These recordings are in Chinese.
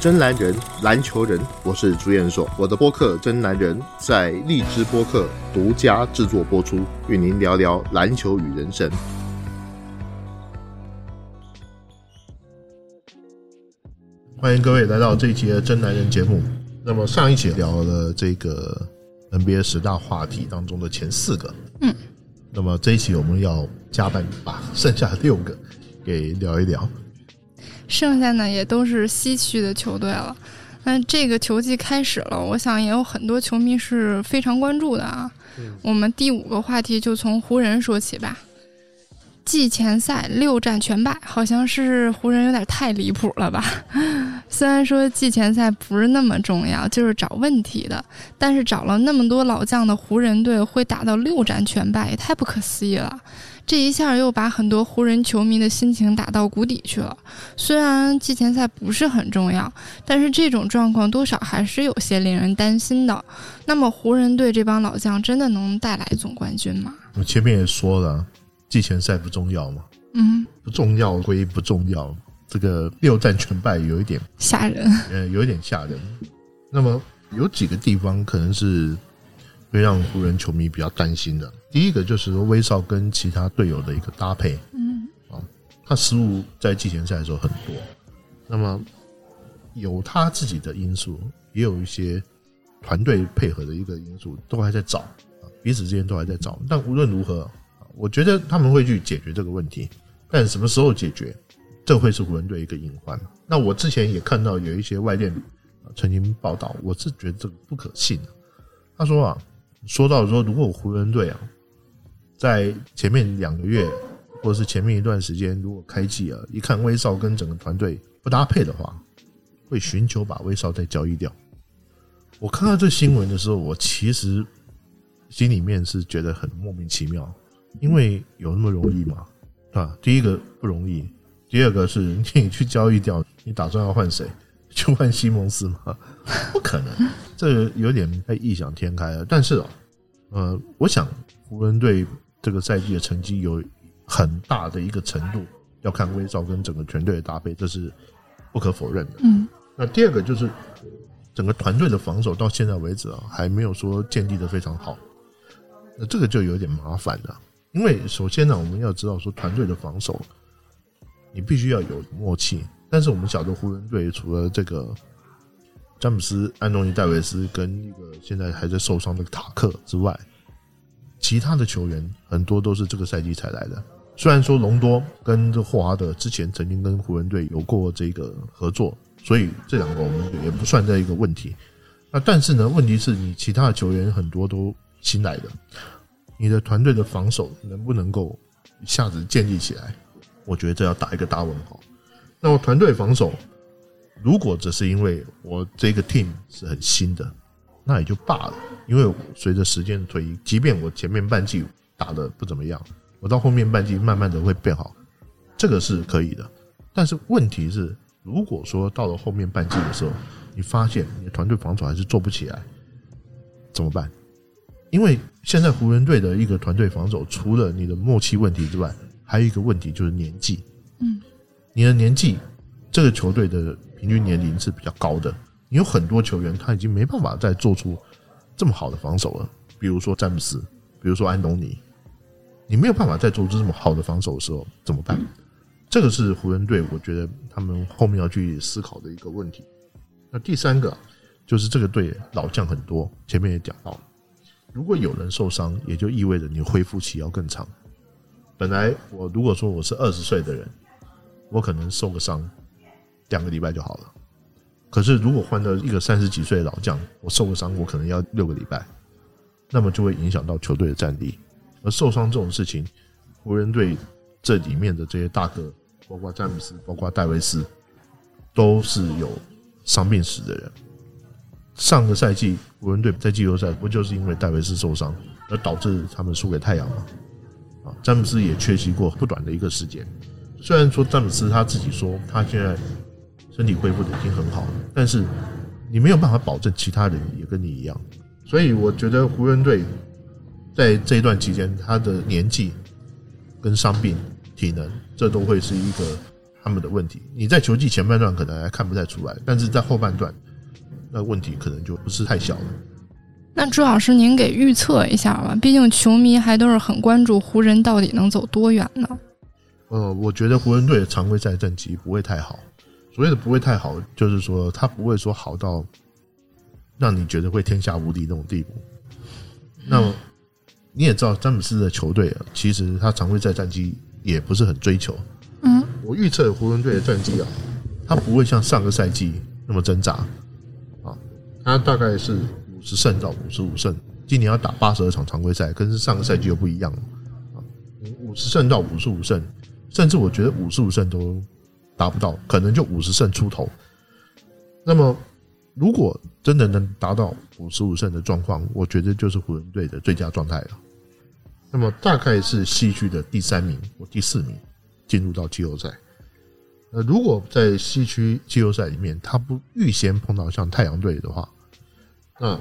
真男人，篮球人，我是朱彦硕。我的播客《真男人》在荔枝播客独家制作播出，与您聊聊篮球与人生。欢迎各位来到这一期的《真男人》节目。那么上一期聊了这个 NBA 十大话题当中的前四个，嗯，那么这一期我们要加班把剩下六个给聊一聊。剩下呢也都是西区的球队了。那这个球季开始了，我想也有很多球迷是非常关注的啊。我们第五个话题就从湖人说起吧。季前赛六战全败，好像是湖人有点太离谱了吧？虽然说季前赛不是那么重要，就是找问题的，但是找了那么多老将的湖人队会打到六战全败，也太不可思议了。这一下又把很多湖人球迷的心情打到谷底去了。虽然季前赛不是很重要，但是这种状况多少还是有些令人担心的。那么湖人队这帮老将真的能带来总冠军吗？我前面也说了。季前赛不重要吗？嗯，不重要归不重要，这个六战全败有一点吓人，呃，有一点吓人。那么有几个地方可能是会让湖人球迷比较担心的。第一个就是说威少跟其他队友的一个搭配，嗯，啊，他失误在季前赛的时候很多。那么有他自己的因素，也有一些团队配合的一个因素，都还在找啊，彼此之间都还在找。但无论如何。我觉得他们会去解决这个问题，但什么时候解决，这会是湖人队一个隐患。那我之前也看到有一些外电曾经报道，我是觉得这个不可信。他说啊，说到说，如果湖人队啊，在前面两个月或者是前面一段时间，如果开季啊，一看威少跟整个团队不搭配的话，会寻求把威少再交易掉。我看到这新闻的时候，我其实心里面是觉得很莫名其妙。因为有那么容易吗？啊，第一个不容易，第二个是你去交易掉，你打算要换谁？去换西蒙斯吗？不可能，这有点太异想天开了。但是哦，呃，我想湖人队这个赛季的成绩有很大的一个程度要看威少跟整个全队的搭配，这是不可否认的。嗯，那第二个就是整个团队的防守到现在为止啊，还没有说建立的非常好，那这个就有点麻烦了。因为首先呢，我们要知道说团队的防守，你必须要有默契。但是我们晓得湖人队除了这个詹姆斯、安东尼、戴维斯跟那个现在还在受伤的塔克之外，其他的球员很多都是这个赛季才来的。虽然说隆多跟这霍华德之前曾经跟湖人队有过这个合作，所以这两个我们也不算在一个问题。那但是呢，问题是你其他的球员很多都新来的。你的团队的防守能不能够一下子建立起来？我觉得这要打一个大问号。那么团队防守，如果只是因为我这个 team 是很新的，那也就罢了。因为随着时间的推移，即便我前面半季打的不怎么样，我到后面半季慢慢的会变好，这个是可以的。但是问题是，如果说到了后面半季的时候，你发现你的团队防守还是做不起来，怎么办？因为现在湖人队的一个团队防守，除了你的默契问题之外，还有一个问题就是年纪。嗯，你的年纪，这个球队的平均年龄是比较高的。你有很多球员他已经没办法再做出这么好的防守了。比如说詹姆斯，比如说安东尼，你没有办法再做出这么好的防守的时候怎么办？这个是湖人队，我觉得他们后面要去思考的一个问题。那第三个就是这个队老将很多，前面也讲到了。如果有人受伤，也就意味着你恢复期要更长。本来我如果说我是二十岁的人，我可能受个伤两个礼拜就好了。可是如果换到一个三十几岁的老将，我受个伤我可能要六个礼拜，那么就会影响到球队的战力。而受伤这种事情，湖人队这里面的这些大哥，包括詹姆斯，包括戴维斯，都是有伤病史的人。上个赛季湖人队在季后赛不就是因为戴维斯受伤而导致他们输给太阳吗？啊，詹姆斯也缺席过不短的一个时间。虽然说詹姆斯他自己说他现在身体恢复的已经很好了，但是你没有办法保证其他人也跟你一样。所以我觉得湖人队在这一段期间，他的年纪跟伤病、体能，这都会是一个他们的问题。你在球季前半段可能还看不太出来，但是在后半段，那问题可能就不是太小了。那朱老师，您给预测一下吧，毕竟球迷还都是很关注湖人到底能走多远呢？呃，我觉得湖人队的常规赛战绩不会太好。所谓的不会太好，就是说他不会说好到让你觉得会天下无敌那种地步。那么你也知道，詹姆斯的球队啊，其实他常规赛战绩也不是很追求。嗯，我预测湖人队的战绩啊，他不会像上个赛季那么挣扎啊，他大概是五十胜到五十五胜。今年要打八十二场常规赛，跟上个赛季又不一样了啊，五十胜到五十五胜，甚至我觉得五十五胜都。达不到，可能就五十胜出头。那么，如果真的能达到五十五胜的状况，我觉得就是湖人队的最佳状态了。那么，大概是西区的第三名或第四名进入到季后赛。那，如果在西区季后赛里面，他不预先碰到像太阳队的话，那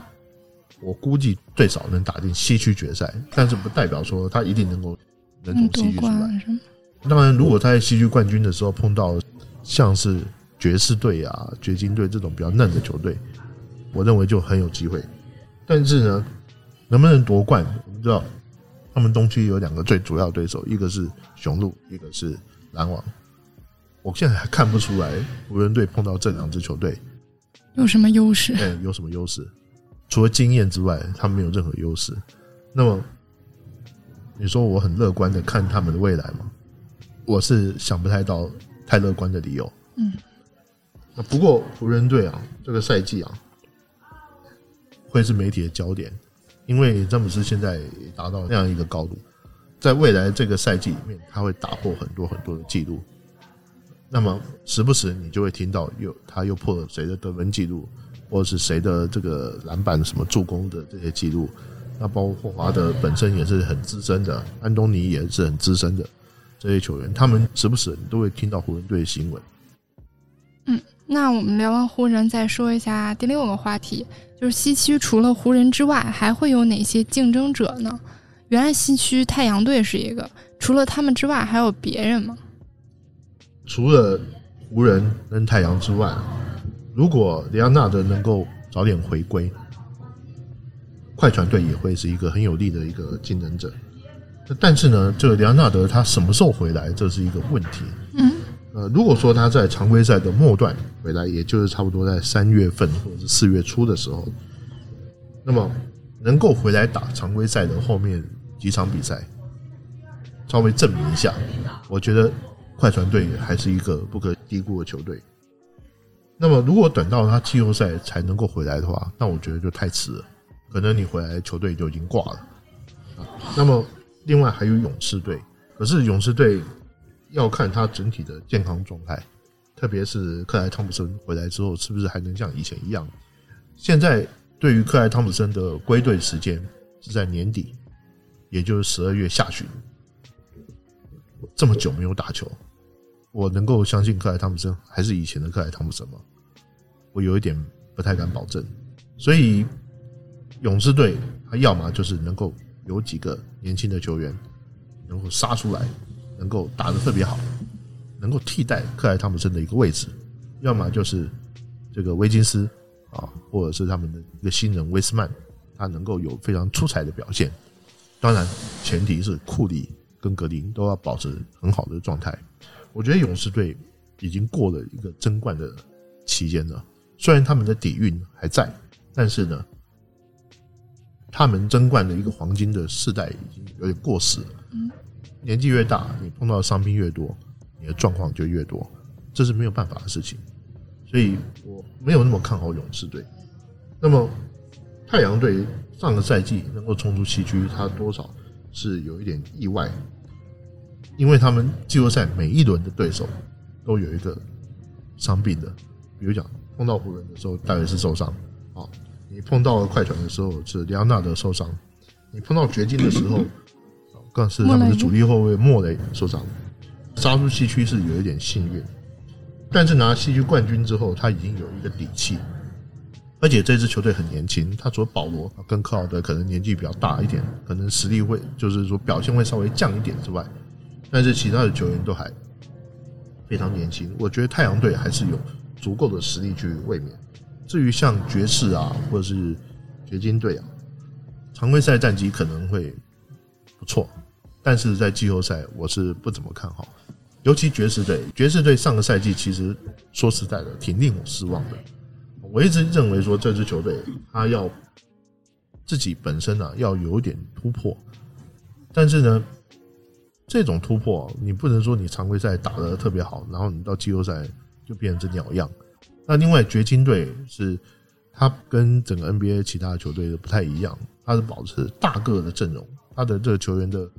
我估计最少能打进西区决赛，但是不代表说他一定能够能从西区出来。当然，如果他在西区冠军的时候碰到像是爵士队啊、掘金队这种比较嫩的球队，我认为就很有机会。但是呢，能不能夺冠，我们知道他们东区有两个最主要对手，一个是雄鹿，一个是篮网。我现在还看不出来湖人队碰到这两支球队有什么优势？哎，有什么优势？除了经验之外，他们没有任何优势。那么，你说我很乐观的看他们的未来吗？我是想不太到太乐观的理由。嗯，不过湖人队啊，这个赛季啊，会是媒体的焦点，因为詹姆斯现在达到那样一个高度，在未来这个赛季里面，他会打破很多很多的记录。那么时不时你就会听到又他又破了谁的得分记录，或者是谁的这个篮板什么助攻的这些记录。那包括霍华德本身也是很资深的，安东尼也是很资深的。这些球员，他们时不时都会听到湖人队的新闻。嗯，那我们聊完湖人，再说一下第六个话题，就是西区除了湖人之外，还会有哪些竞争者呢？原来西区太阳队是一个，除了他们之外，还有别人吗？除了湖人跟太阳之外，如果里昂纳德能够早点回归，快船队也会是一个很有力的一个竞争者。但是呢，这个里昂纳德他什么时候回来，这是一个问题。嗯，呃，如果说他在常规赛的末段回来，也就是差不多在三月份或者是四月初的时候，那么能够回来打常规赛的后面几场比赛，稍微证明一下，我觉得快船队还是一个不可低估的球队。那么如果等到他季后赛才能够回来的话，那我觉得就太迟了，可能你回来球队就已经挂了。啊，那么。另外还有勇士队，可是勇士队要看他整体的健康状态，特别是克莱汤普森回来之后，是不是还能像以前一样？现在对于克莱汤普森的归队时间是在年底，也就是十二月下旬，这么久没有打球，我能够相信克莱汤普森还是以前的克莱汤普森吗？我有一点不太敢保证。所以勇士队他要么就是能够。有几个年轻的球员能够杀出来，能够打得特别好，能够替代克莱汤普森的一个位置，要么就是这个威金斯啊，或者是他们的一个新人威斯曼，他能够有非常出彩的表现。当然，前提是库里跟格林都要保持很好的状态。我觉得勇士队已经过了一个争冠的期间了，虽然他们的底蕴还在，但是呢。他们争冠的一个黄金的世代已经有点过时了。嗯，年纪越大，你碰到的伤病越多，你的状况就越多，这是没有办法的事情。所以我没有那么看好勇士队。那么太阳队上个赛季能够冲出西区，他多少是有一点意外，因为他们季后赛每一轮的对手都有一个伤病的，比如讲碰到湖人的时候，大约是受伤。你碰到了快船的时候是里昂纳德受伤，你碰到掘金的时候，更是他们的主力后卫莫雷受伤，杀出西区是有一点幸运，但是拿西区冠军之后，他已经有一个底气，而且这支球队很年轻，他除了保罗跟克劳德可能年纪比较大一点，可能实力会就是说表现会稍微降一点之外，但是其他的球员都还非常年轻，我觉得太阳队还是有足够的实力去卫冕。至于像爵士啊，或者是掘金队啊，常规赛战绩可能会不错，但是在季后赛我是不怎么看好。尤其爵士队，爵士队上个赛季其实说实在的挺令我失望的。我一直认为说这支球队他要自己本身啊要有点突破，但是呢，这种突破你不能说你常规赛打得特别好，然后你到季后赛就变成这鸟样。那另外掘金队是他跟整个 NBA 其他的球队都不太一样，他是保持大个的阵容，他的这个球员的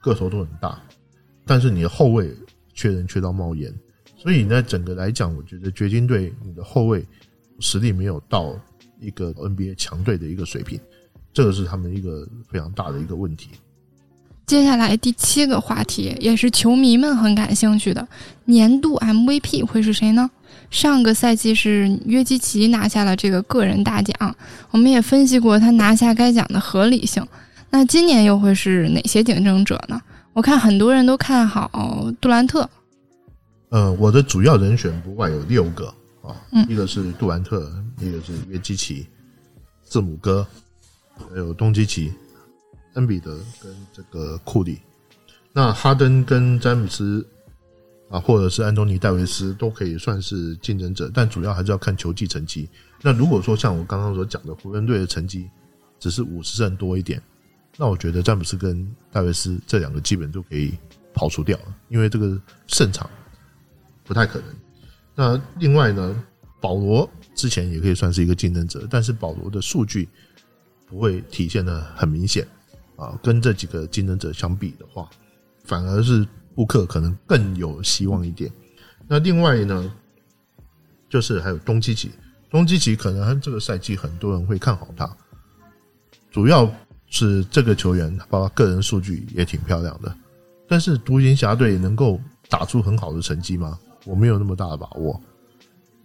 个头都很大，但是你的后卫。缺人缺到冒烟，所以呢，整个来讲，我觉得掘金队你的后卫实力没有到一个 NBA 强队的一个水平，这个是他们一个非常大的一个问题。接下来第七个话题也是球迷们很感兴趣的，年度 MVP 会是谁呢？上个赛季是约基奇拿下了这个个人大奖，我们也分析过他拿下该奖的合理性。那今年又会是哪些竞争者呢？我看很多人都看好杜兰特。呃，我的主要人选不外有六个啊，一个是杜兰特，一个是约基奇、字母哥，还有东契奇、恩比德跟这个库里。那哈登跟詹姆斯啊，或者是安东尼戴维斯都可以算是竞争者，但主要还是要看球技成绩。那如果说像我刚刚所讲的湖人队的成绩只是五十胜多一点。那我觉得詹姆斯跟戴维斯这两个基本就可以跑除掉了，因为这个胜场不太可能。那另外呢，保罗之前也可以算是一个竞争者，但是保罗的数据不会体现的很明显啊。跟这几个竞争者相比的话，反而是布克可能更有希望一点。那另外呢，就是还有东契奇，东契奇可能这个赛季很多人会看好他，主要。是这个球员，包括个人数据也挺漂亮的，但是独行侠队能够打出很好的成绩吗？我没有那么大的把握。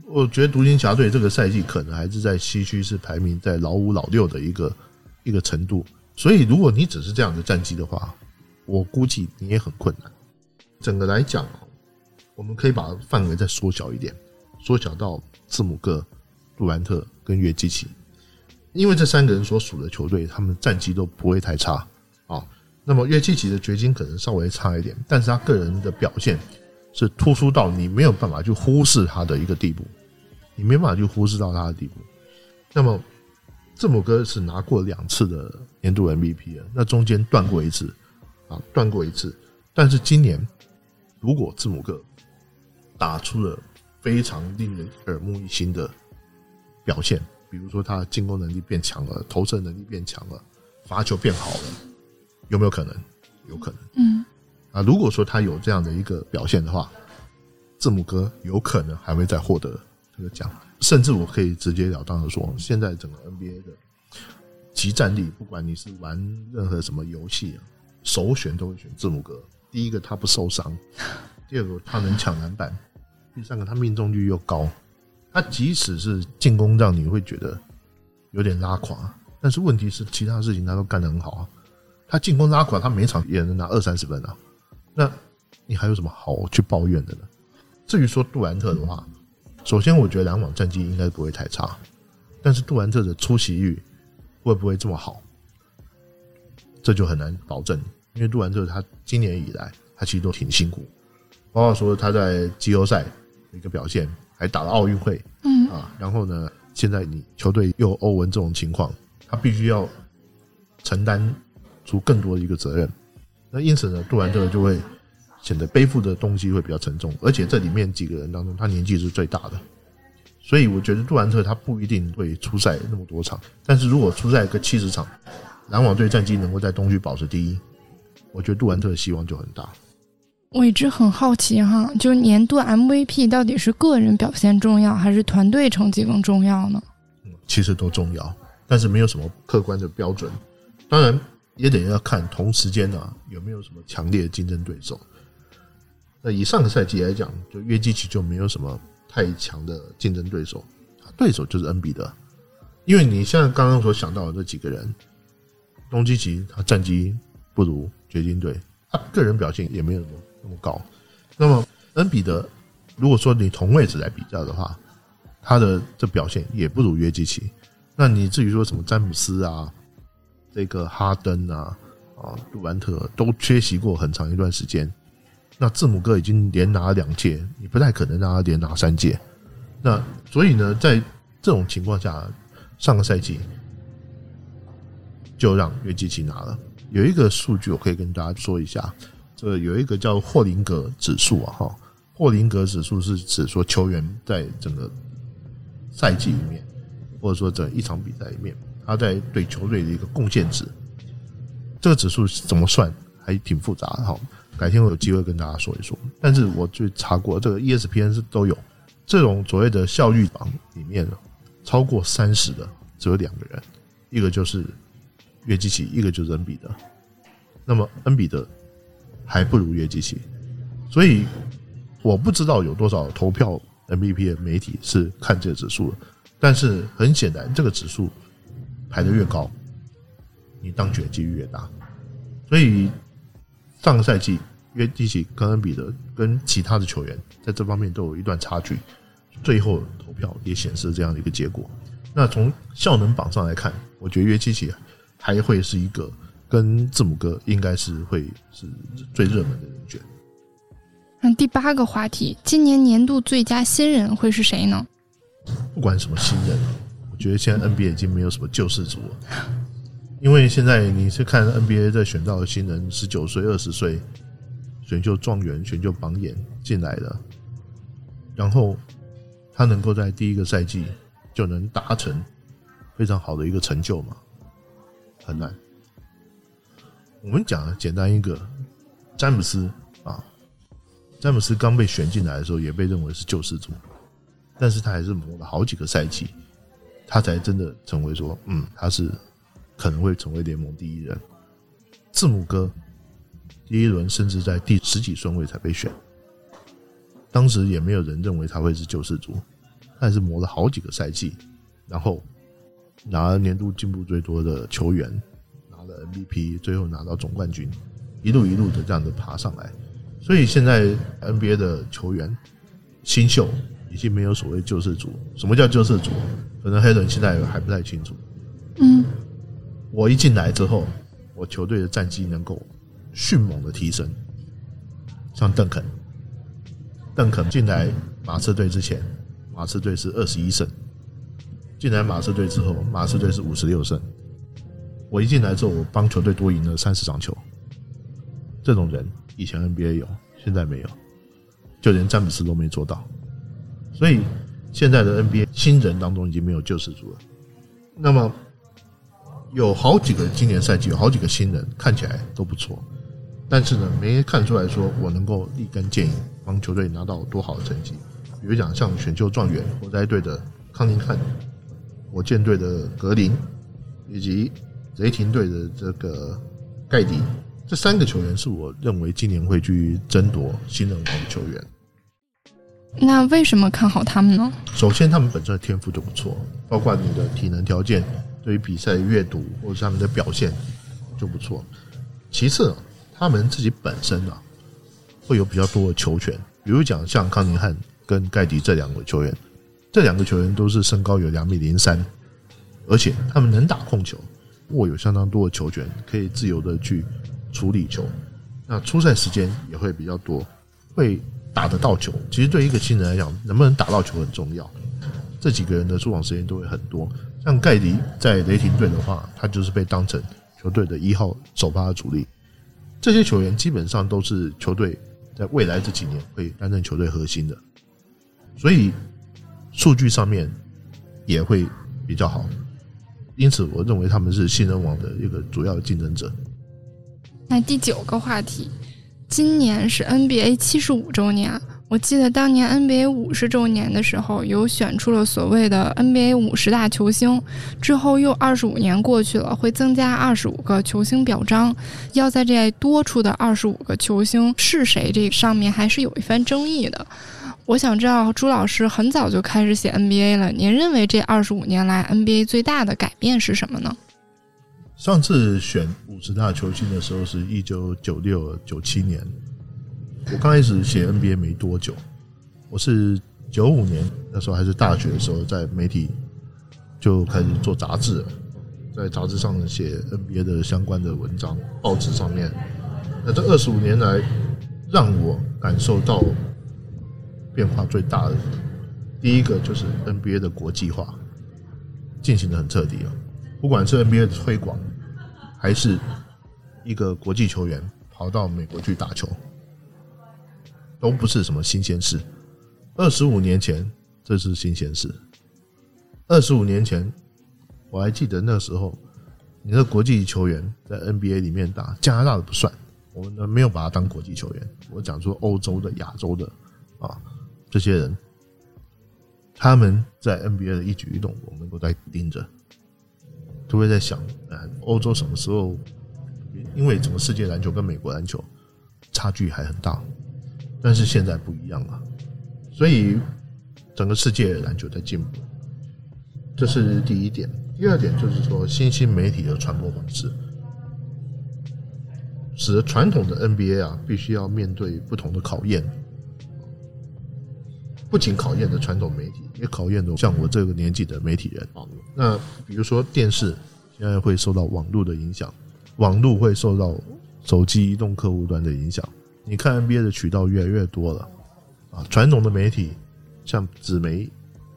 我觉得独行侠队这个赛季可能还是在西区是排名在老五老六的一个一个程度，所以如果你只是这样的战绩的话，我估计你也很困难。整个来讲，我们可以把范围再缩小一点，缩小到字母哥、杜兰特跟约基奇。因为这三个人所属的球队，他们战绩都不会太差啊。那么约基奇的掘金可能稍微差一点，但是他个人的表现是突出到你没有办法去忽视他的一个地步，你没办法去忽视到他的地步。那么字母哥是拿过两次的年度 MVP 的，那中间断过一次啊，断过一次。但是今年如果字母哥打出了非常令人耳目一新的表现。比如说他进攻能力变强了，投射能力变强了，罚球变好了，有没有可能？有可能。嗯。啊，如果说他有这样的一个表现的话，字母哥有可能还会再获得这个奖，甚至我可以直截了当的说，现在整个 NBA 的集战力，不管你是玩任何什么游戏啊，首选都会选字母哥。第一个他不受伤，第二个他能抢篮板，第三个他命中率又高。他即使是进攻让你会觉得有点拉垮，但是问题是其他事情他都干得很好啊。他进攻拉垮，他每场也能拿二三十分啊。那你还有什么好去抱怨的呢？至于说杜兰特的话，首先我觉得篮网战绩应该不会太差，但是杜兰特的出席率会不会这么好，这就很难保证。因为杜兰特他今年以来他其实都挺辛苦，包括说他在季后赛的一个表现。还打了奥运会，嗯啊，然后呢，现在你球队又欧文这种情况，他必须要承担出更多的一个责任，那因此呢，杜兰特就会显得背负的东西会比较沉重，而且这里面几个人当中，他年纪是最大的，所以我觉得杜兰特他不一定会出赛那么多场，但是如果出赛个七十场，篮网队战绩能够在东区保持第一，我觉得杜兰特的希望就很大。我一直很好奇哈，就是年度 MVP 到底是个人表现重要，还是团队成绩更重要呢？嗯，其实都重要，但是没有什么客观的标准。当然，也得要看同时间呢有没有什么强烈的竞争对手。那以上个赛季来讲，就约基奇就没有什么太强的竞争对手，对手就是恩比德。因为你现在刚刚所想到的这几个人，东契奇他战绩不如掘金队，他个人表现也没有那么。那么高，那么恩比德如果说你同位置来比较的话，他的这表现也不如约基奇。那你至于说什么詹姆斯啊，这个哈登啊，啊杜兰特都缺席过很长一段时间，那字母哥已经连拿两届，你不太可能让他连拿三届。那所以呢，在这种情况下，上个赛季就让约基奇拿了。有一个数据我可以跟大家说一下，这有一个叫霍林格指数啊，哈，霍林格指数是指说球员在整个赛季里面，或者说整一场比赛里面，他在对球队的一个贡献值。这个指数怎么算，还挺复杂的哈。改天我有机会跟大家说一说。但是我去查过，这个 ESPN 是都有这种所谓的效率榜里面，超过三十的只有两个人，一个就是约基奇，一个就是恩比德。那么恩比德还不如约基奇，所以我不知道有多少投票 MVP 的媒体是看这个指数的。但是很显然，这个指数排的越高，你当选几率越大。所以上个赛季约基奇跟恩比德跟其他的球员在这方面都有一段差距，最后投票也显示这样的一个结果。那从效能榜上来看，我觉得约基奇还会是一个跟字母哥应该是会是最热门的人选。那第八个话题，今年年度最佳新人会是谁呢？不管什么新人，我觉得现在 NBA 已经没有什么救世主了，因为现在你是看 NBA 在选到的新人，十九岁、二十岁选秀状元、选秀榜眼进来的，然后他能够在第一个赛季就能达成非常好的一个成就嘛？很难。我们讲简单一个，詹姆斯啊，詹姆斯刚被选进来的时候也被认为是救世主。但是他还是磨了好几个赛季，他才真的成为说，嗯，他是可能会成为联盟第一人。字母哥第一轮甚至在第十几顺位才被选，当时也没有人认为他会是救世主，他还是磨了好几个赛季，然后拿了年度进步最多的球员，拿了 MVP，最后拿到总冠军，一路一路的这样的爬上来。所以现在 NBA 的球员新秀。已经没有所谓救世主。什么叫救世主？可能黑人现在还不太清楚。嗯，我一进来之后，我球队的战绩能够迅猛的提升。像邓肯，邓肯进来马刺队之前，马刺队是二十一胜；进来马刺队之后，马刺队是五十六胜。我一进来之后，我帮球队多赢了三十场球。这种人以前 NBA 有，现在没有，就连詹姆斯都没做到。所以现在的 NBA 新人当中已经没有救世主了。那么有好几个今年赛季有好几个新人看起来都不错，但是呢没看出来说我能够立竿见影帮球队拿到多好的成绩。比如讲像选秀状元火灾队的康宁汉，火箭队的格林，以及雷霆队的这个盖迪，这三个球员是我认为今年会去争夺新人王的球员。那为什么看好他们呢？首先，他们本身的天赋就不错，包括你的体能条件、对于比赛的阅读或者他们的表现就不错。其次，他们自己本身啊会有比较多的球权，比如讲像康宁汉跟盖迪这两个球员，这两个球员都是身高有两米零三，而且他们能打控球，握有相当多的球权，可以自由的去处理球。那出赛时间也会比较多，会。打得到球，其实对一个新人来讲，能不能打到球很重要。这几个人的出场时间都会很多。像盖迪在雷霆队的话，他就是被当成球队的一号首发主力。这些球员基本上都是球队在未来这几年会担任球队核心的，所以数据上面也会比较好。因此，我认为他们是新人王的一个主要的竞争者。那第九个话题。今年是 NBA 七十五周年，我记得当年 NBA 五十周年的时候，有选出了所谓的 NBA 五十大球星。之后又二十五年过去了，会增加二十五个球星表彰。要在这多出的二十五个球星是谁，这上面还是有一番争议的。我想知道朱老师很早就开始写 NBA 了，您认为这二十五年来 NBA 最大的改变是什么呢？上次选五十大球星的时候是一九九六九七年，我刚开始写 NBA 没多久，我是九五年那时候还是大学的时候，在媒体就开始做杂志了，在杂志上写 NBA 的相关的文章，报纸上面。那这二十五年来，让我感受到变化最大的，第一个就是 NBA 的国际化进行的很彻底了。不管是 NBA 的推广，还是一个国际球员跑到美国去打球，都不是什么新鲜事。二十五年前，这是新鲜事。二十五年前，我还记得那时候，你的国际球员在 NBA 里面打，加拿大的不算，我们没有把他当国际球员。我讲说欧洲的、亚洲的啊，这些人，他们在 NBA 的一举一动，我们都在盯着。都会在想，呃，欧洲什么时候？因为整个世界篮球跟美国篮球差距还很大，但是现在不一样了，所以整个世界篮球在进步，这是第一点。第二点就是说，新兴媒体的传播方式，使得传统的 NBA 啊，必须要面对不同的考验，不仅考验的传统媒体。也考验的像我这个年纪的媒体人，那比如说电视现在会受到网络的影响，网络会受到手机移动客户端的影响。你看 NBA 的渠道越来越多了啊，传统的媒体像纸媒、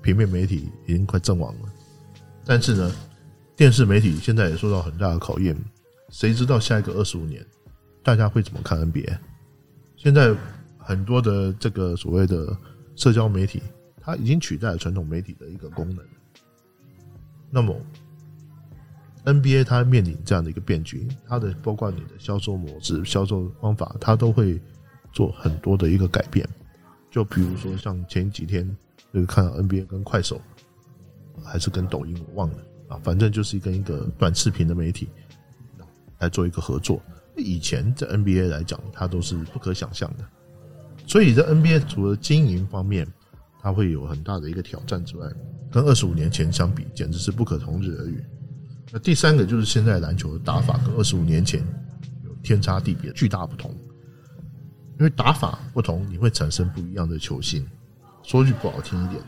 平面媒体已经快阵亡了，但是呢，电视媒体现在也受到很大的考验。谁知道下一个二十五年大家会怎么看 NBA？现在很多的这个所谓的社交媒体。它已经取代了传统媒体的一个功能。那么，NBA 它面临这样的一个变局，它的包括你的销售模式、销售方法，它都会做很多的一个改变。就比如说，像前几天那个看到 NBA 跟快手，还是跟抖音，我忘了啊，反正就是跟一个短视频的媒体来做一个合作。以前在 NBA 来讲，它都是不可想象的。所以在 NBA 除了经营方面，它会有很大的一个挑战之外，跟二十五年前相比，简直是不可同日而语。那第三个就是现在篮球的打法跟二十五年前有天差地别、巨大不同。因为打法不同，你会产生不一样的球星。说句不好听一点，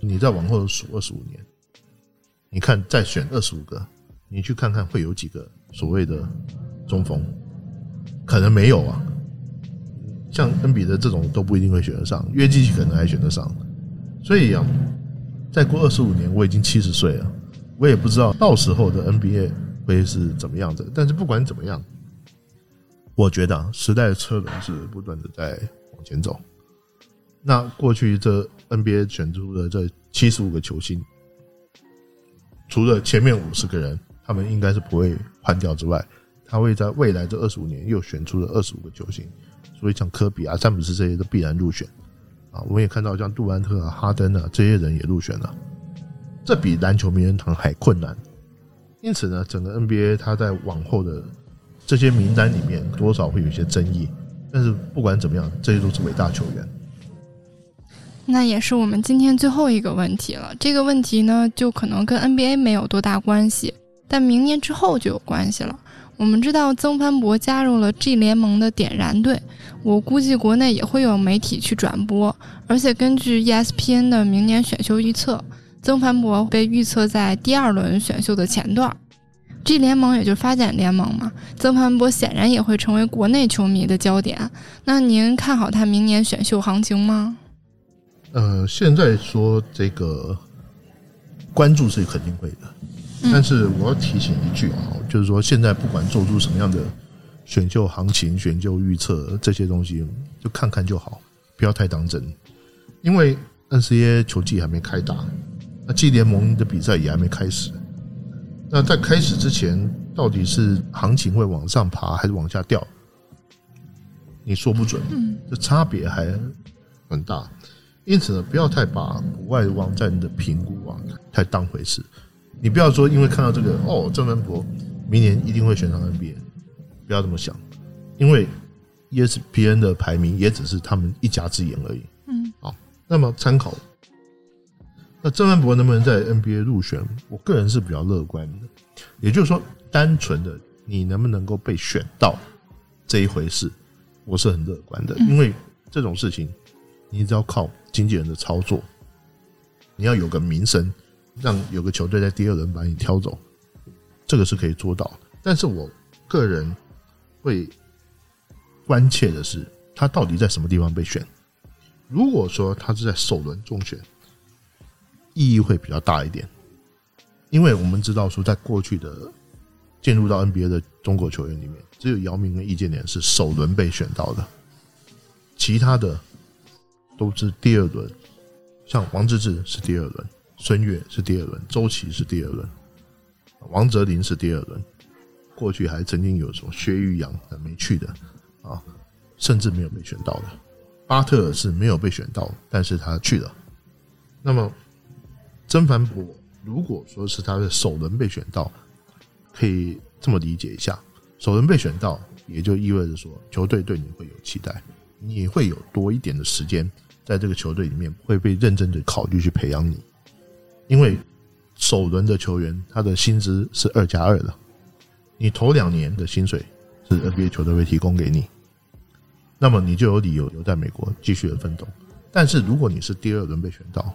你再往后数二十五年，你看再选二十五个，你去看看会有几个所谓的中锋？可能没有啊。像恩比德这种都不一定会选得上，约基奇可能还选得上。所以啊，再过二十五年，我已经七十岁了，我也不知道到时候的 NBA 会是怎么样的。但是不管怎么样，我觉得时代的车轮是不断的在往前走。那过去这 NBA 选出的这七十五个球星，除了前面五十个人他们应该是不会换掉之外，他会在未来这二十五年又选出了二十五个球星。所以像科比啊、詹姆斯这些都必然入选。啊，我们也看到像杜兰特啊、哈登啊这些人也入选了，这比篮球名人堂还困难。因此呢，整个 NBA 它在往后的这些名单里面，多少会有一些争议。但是不管怎么样，这些都是伟大球员。那也是我们今天最后一个问题了。这个问题呢，就可能跟 NBA 没有多大关系，但明年之后就有关系了。我们知道曾凡博加入了 G 联盟的点燃队，我估计国内也会有媒体去转播。而且根据 ESPN 的明年选秀预测，曾凡博被预测在第二轮选秀的前段。G 联盟也就是发展联盟嘛，曾凡博显然也会成为国内球迷的焦点。那您看好他明年选秀行情吗？呃，现在说这个关注是肯定会的。但是我要提醒一句啊，就是说现在不管做出什么样的选秀行情、选秀预测这些东西，就看看就好，不要太当真。因为 NCAA 球季还没开打，那 G 联盟的比赛也还没开始。那在开始之前，到底是行情会往上爬还是往下掉，你说不准。这差别还很大。因此呢，不要太把国外网站的评估啊太当回事。你不要说，因为看到这个哦，郑文博明年一定会选上 NBA，不要这么想，因为 ESPN 的排名也只是他们一家之言而已。嗯，好，那么参考，那郑文博能不能在 NBA 入选？我个人是比较乐观的，也就是说，单纯的你能不能够被选到这一回事，我是很乐观的，因为这种事情你只要靠经纪人的操作，你要有个名声，让有个球队在第二轮把你挑走，这个是可以做到。但是我个人会关切的是，他到底在什么地方被选？如果说他是在首轮中选，意义会比较大一点，因为我们知道说，在过去的进入到 NBA 的中国球员里面，只有姚明跟易建联是首轮被选到的，其他的都是第二轮，像王治郅是第二轮，孙悦是第二轮，周琦是第二轮，王哲林是第二轮。过去还曾经有什么薛玉阳没去的啊，甚至没有被选到的。巴特尔是没有被选到，但是他去了。那么曾凡博，如果说是他的首轮被选到，可以这么理解一下：首轮被选到，也就意味着说球队对你会有期待，你会有多一点的时间在这个球队里面会被认真的考虑去培养你。因为首轮的球员他的薪资是二加二的。你头两年的薪水是 NBA 球队会提供给你，那么你就有理由留在美国继续的奋斗。但是如果你是第二轮被选到，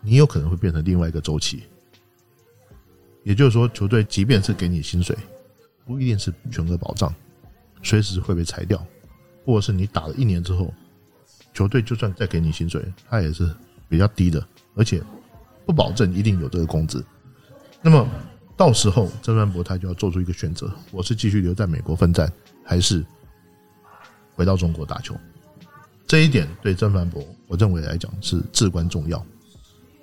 你有可能会变成另外一个周期。也就是说，球队即便是给你薪水，不一定是全额保障，随时会被裁掉，或者是你打了一年之后，球队就算再给你薪水，他也是比较低的，而且不保证一定有这个工资。那么。到时候，曾凡博他就要做出一个选择：我是继续留在美国奋战，还是回到中国打球？这一点对曾凡博，我认为来讲是至关重要。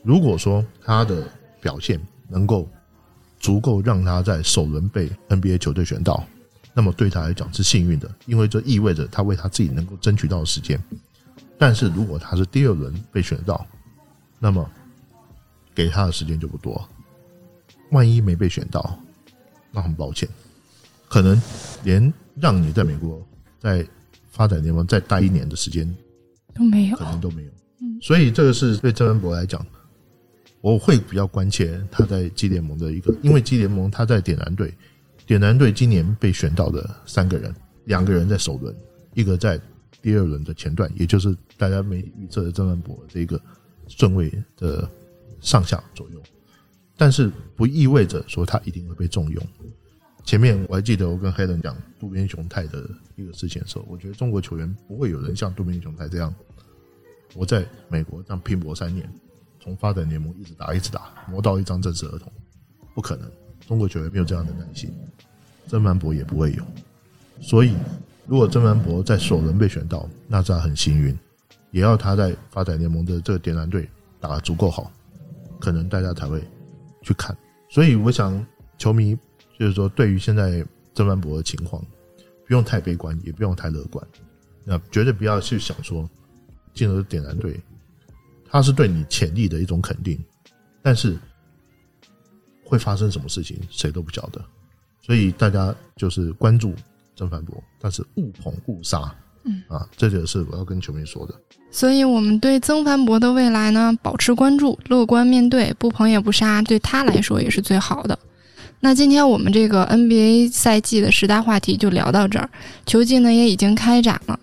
如果说他的表现能够足够让他在首轮被 NBA 球队选到，那么对他来讲是幸运的，因为这意味着他为他自己能够争取到时间。但是如果他是第二轮被选到，那么给他的时间就不多。万一没被选到，那很抱歉，可能连让你在美国在发展联盟再待一年的时间都没有，可能都没有。嗯，所以这个是对郑文博来讲，我会比较关切他在 G 联盟的一个，因为 G 联盟他在点燃队，点燃队今年被选到的三个人，两个人在首轮，一个在第二轮的前段，也就是大家没预测的郑文博这个顺位的上下左右。但是不意味着说他一定会被重用。前面我还记得我跟黑人讲渡边雄太的一个事情的时候，我觉得中国球员不会有人像渡边雄太这样，我在美国这样拼搏三年，从发展联盟一直打一直打，磨到一张正式合同，不可能。中国球员没有这样的耐心，曾凡博也不会有。所以，如果曾凡博在首轮被选到，那他很幸运，也要他在发展联盟的这个点燃队打得足够好，可能大家才会。去看，所以我想，球迷就是说，对于现在曾凡博的情况，不用太悲观，也不用太乐观，那绝对不要去想说进入点燃队，他是对你潜力的一种肯定，但是会发生什么事情，谁都不晓得，所以大家就是关注曾凡博，但是勿捧勿杀。嗯啊，这就是我要跟球迷说的。所以，我们对曾凡博的未来呢，保持关注，乐观面对，不捧也不杀，对他来说也是最好的。那今天我们这个 NBA 赛季的十大话题就聊到这儿，球季呢也已经开展了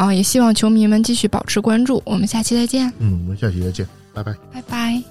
啊，也希望球迷们继续保持关注。我们下期再见。嗯，我们下期再见，拜拜，拜拜。